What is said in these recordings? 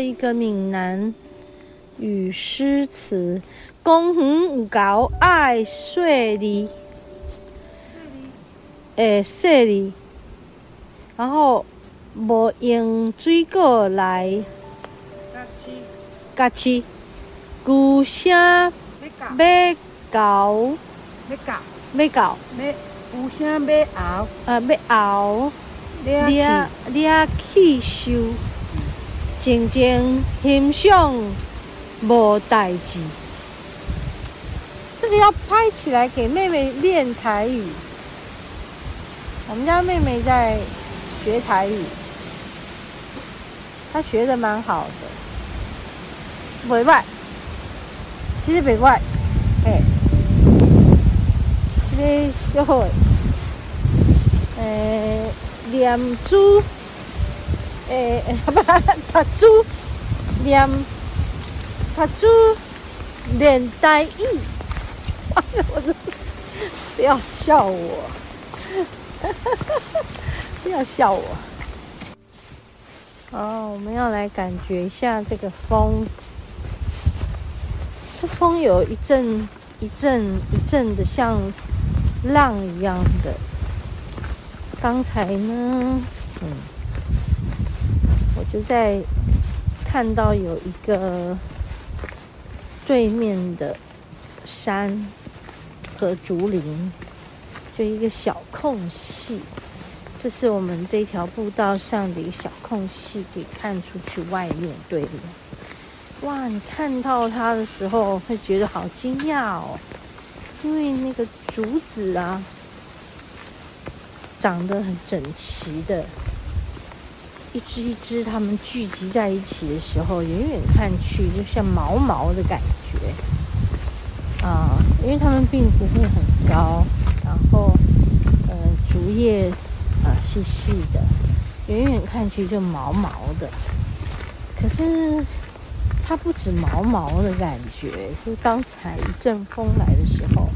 一个闽南语诗词：公园有狗爱细腻，诶，细腻，然后无用水果来甲饲，龟声要狗，要狗，要狗，要龟声要后，啊，要后。掠掠去收，静静欣赏无代志。这个要拍起来给妹妹练台语。我们家妹妹在学台语，她学的蛮好的，不坏。其实不坏，哎，其实就会，哎。念珠，诶，不，读珠，念读珠，练台语。我说，不要笑我，不要笑我。哦，我们要来感觉一下这个风，这风有一阵一阵一阵的，像浪一样的。刚才呢，嗯，就在看到有一个对面的山和竹林，就一个小空隙，这是我们这条步道上的一个小空隙，可以看出去外面对面。哇，你看到它的时候会觉得好惊讶哦，因为那个竹子啊。长得很整齐的，一只一只，它们聚集在一起的时候，远远看去就像毛毛的感觉啊，因为它们并不会很高，然后呃，竹叶啊细细的，远远看去就毛毛的。可是它不止毛毛的感觉，就刚才一阵风来的时候，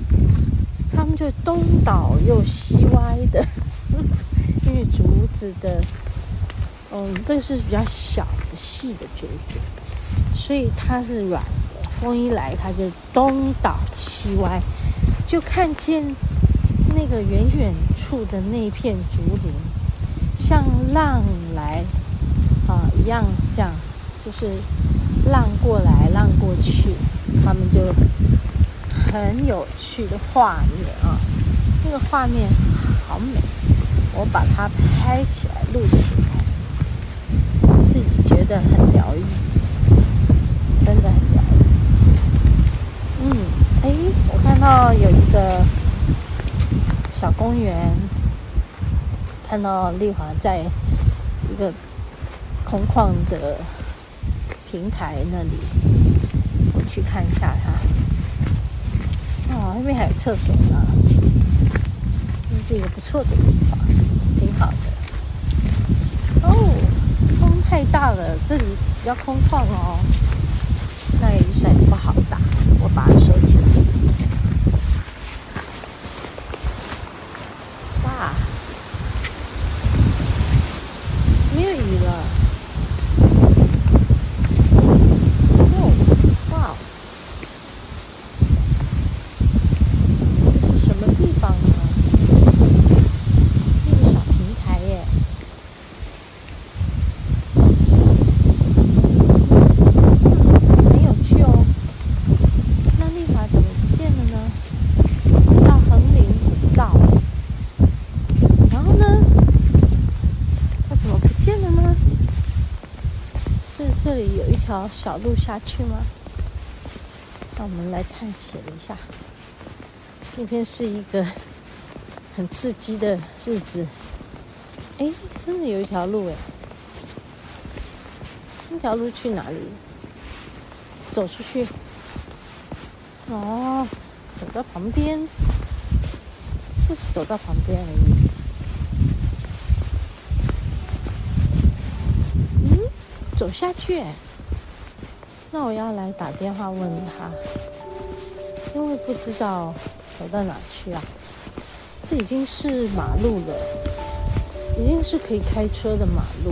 它们就东倒又西歪的。因为竹子的，嗯，这个是比较小的细的竹子，所以它是软的。风一来，它就东倒西歪，就看见那个远远处的那片竹林，像浪来啊一样，这样就是浪过来，浪过去，他们就很有趣的画面啊，那个画面好美。我把它拍起来，录起来，觉得很疗愈，真的很疗愈。嗯，哎，我看到有一个小公园，看到丽华在一个空旷的平台那里，我去看一下它。哦，那边还有厕所呢，这是一个不错的地方。挺好的哦，太大了，这里比较空旷哦，那雨伞也不好打，我把它收起来。哇，没有雨了条小路下去吗？那我们来探险一下。今天是一个很刺激的日子。哎，真的有一条路哎！那条路去哪里？走出去。哦，走到旁边，就是走到旁边而已。嗯，走下去哎。那我要来打电话问他，因为不知道走到哪去啊。这已经是马路了，已经是可以开车的马路。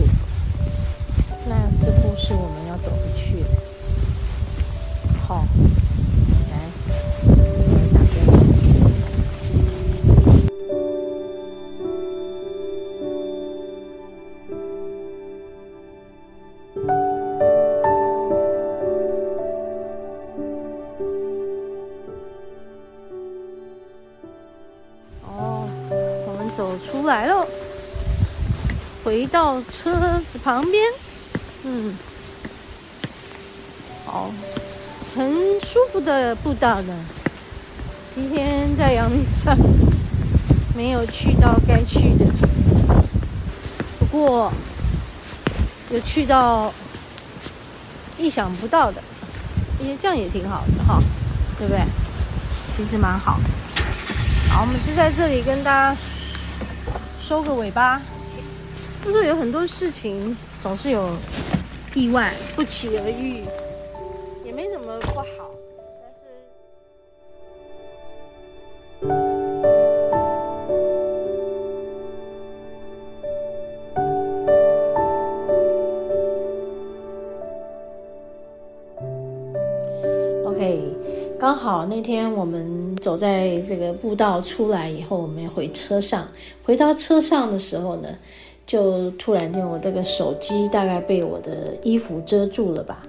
车子旁边，嗯，好，很舒服的步道呢。今天在阳明山没有去到该去的，不过有去到意想不到的，也这样也挺好的哈，对不对？其实蛮好。好，我们就在这里跟大家收个尾巴。就是有很多事情总是有意外，不期而遇，也没什么不好。，OK，刚好那天我们走在这个步道出来以后，我们回车上，回到车上的时候呢。就突然间，我这个手机大概被我的衣服遮住了吧，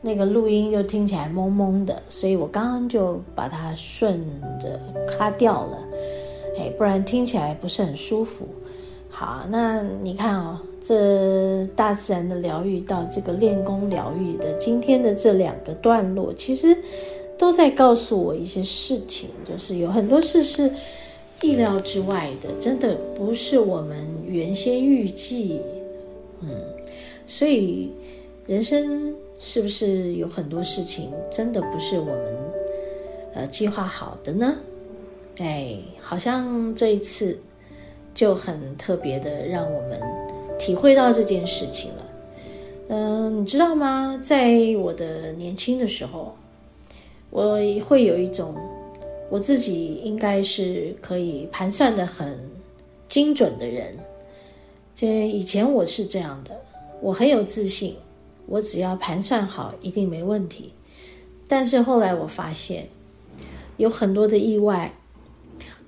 那个录音就听起来蒙蒙的，所以我刚刚就把它顺着卡掉了，哎，不然听起来不是很舒服。好，那你看哦，这大自然的疗愈到这个练功疗愈的今天的这两个段落，其实都在告诉我一些事情，就是有很多事是。意料之外的，真的不是我们原先预计，嗯，所以人生是不是有很多事情真的不是我们呃计划好的呢？哎，好像这一次就很特别的让我们体会到这件事情了。嗯、你知道吗？在我的年轻的时候，我会有一种。我自己应该是可以盘算的很精准的人，这以前我是这样的，我很有自信，我只要盘算好，一定没问题。但是后来我发现，有很多的意外，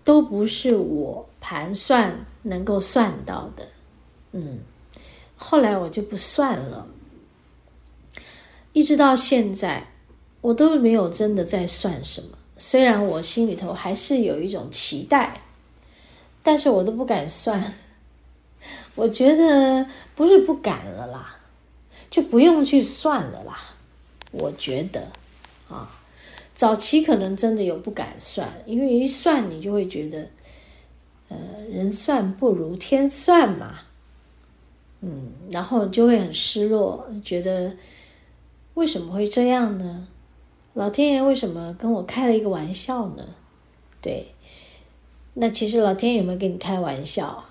都不是我盘算能够算到的。嗯，后来我就不算了，一直到现在，我都没有真的在算什么。虽然我心里头还是有一种期待，但是我都不敢算。我觉得不是不敢了啦，就不用去算了啦。我觉得啊，早期可能真的有不敢算，因为一算你就会觉得，呃，人算不如天算嘛。嗯，然后就会很失落，觉得为什么会这样呢？老天爷为什么跟我开了一个玩笑呢？对，那其实老天爷有没有跟你开玩笑？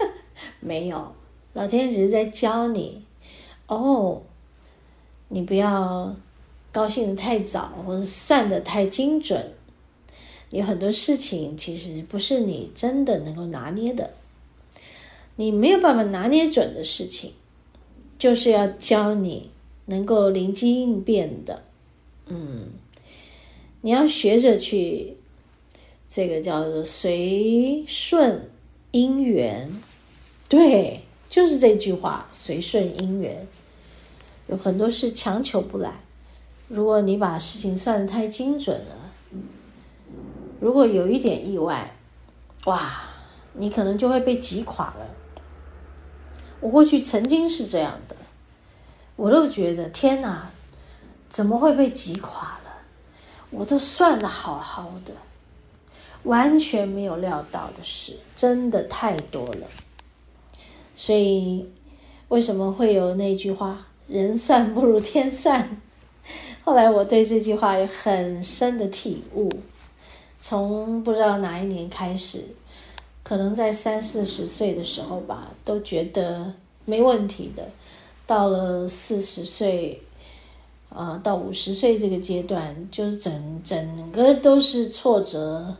没有，老天爷只是在教你哦，你不要高兴得太早，或者算得太精准。有很多事情其实不是你真的能够拿捏的，你没有办法拿捏准的事情，就是要教你能够灵机应变的。嗯，你要学着去，这个叫做随顺因缘，对，就是这句话，随顺因缘。有很多事强求不来，如果你把事情算得太精准了，如果有一点意外，哇，你可能就会被击垮了。我过去曾经是这样的，我都觉得天哪！怎么会被击垮了？我都算得好好的，完全没有料到的事，真的太多了。所以，为什么会有那句话“人算不如天算”？后来我对这句话有很深的体悟。从不知道哪一年开始，可能在三四十岁的时候吧，都觉得没问题的。到了四十岁。啊，到五十岁这个阶段，就是整整个都是挫折，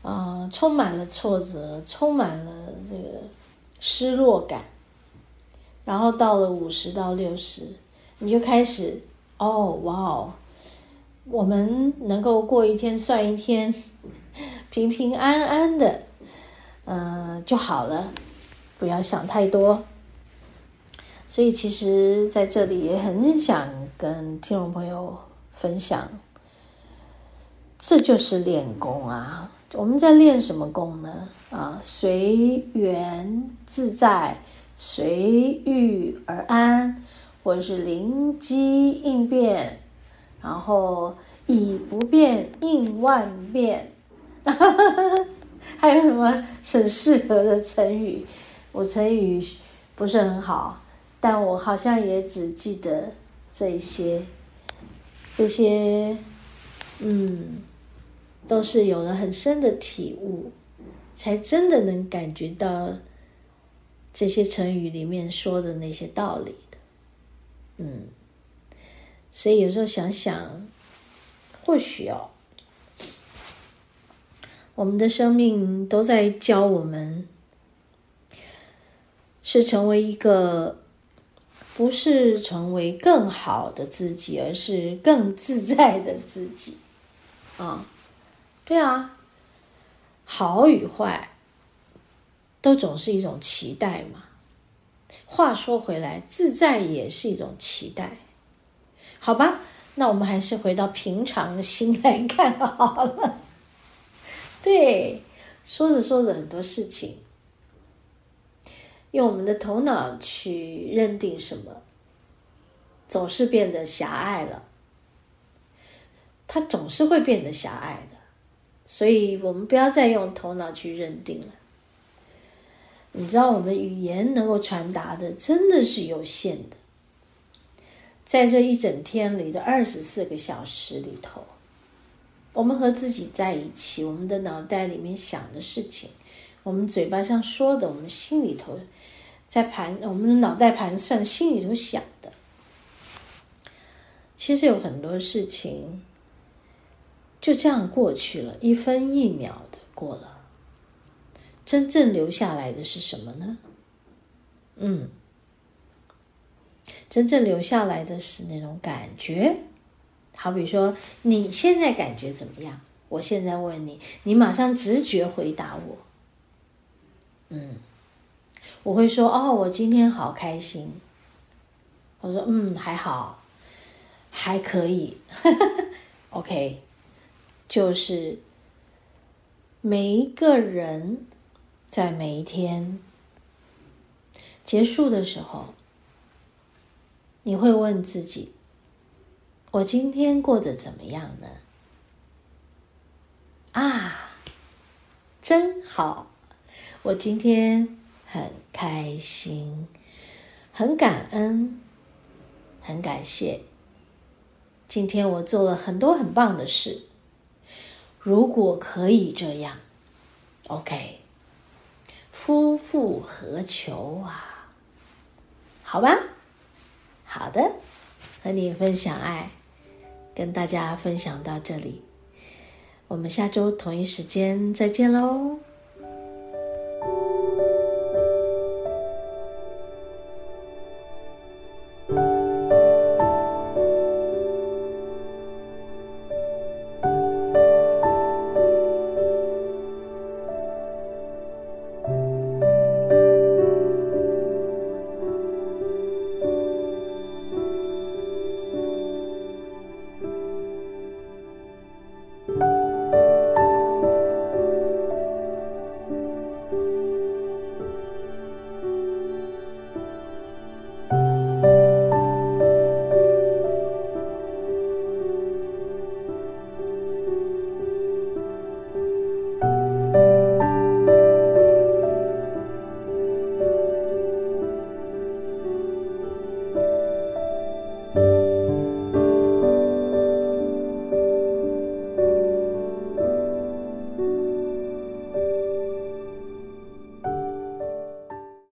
啊，充满了挫折，充满了这个失落感。然后到了五十到六十，你就开始哦，哇哦，我们能够过一天算一天，平平安安的，嗯、就好了，不要想太多。所以，其实在这里也很想跟听众朋友分享，这就是练功啊！我们在练什么功呢？啊，随缘自在，随遇而安，或者是灵机应变，然后以不变应万变。还有什么很适合的成语？我成语不是很好。但我好像也只记得这一些，这些，嗯，都是有了很深的体悟，才真的能感觉到这些成语里面说的那些道理的，嗯，所以有时候想想，或许哦，我们的生命都在教我们，是成为一个。不是成为更好的自己，而是更自在的自己，啊，对啊，好与坏，都总是一种期待嘛。话说回来，自在也是一种期待，好吧？那我们还是回到平常的心来看好了。对，说着说着很多事情。用我们的头脑去认定什么，总是变得狭隘了。它总是会变得狭隘的，所以我们不要再用头脑去认定了。你知道，我们语言能够传达的真的是有限的。在这一整天里的二十四个小时里头，我们和自己在一起，我们的脑袋里面想的事情。我们嘴巴上说的，我们心里头在盘，我们的脑袋盘算，心里头想的，其实有很多事情就这样过去了，一分一秒的过了。真正留下来的是什么呢？嗯，真正留下来的是那种感觉。好比说，你现在感觉怎么样？我现在问你，你马上直觉回答我。嗯，我会说哦，我今天好开心。我说嗯，还好，还可以。OK，就是每一个人在每一天结束的时候，你会问自己：我今天过得怎么样呢？啊，真好。我今天很开心，很感恩，很感谢。今天我做了很多很棒的事。如果可以这样，OK，夫复何求啊？好吧，好的，和你分享爱，跟大家分享到这里，我们下周同一时间再见喽。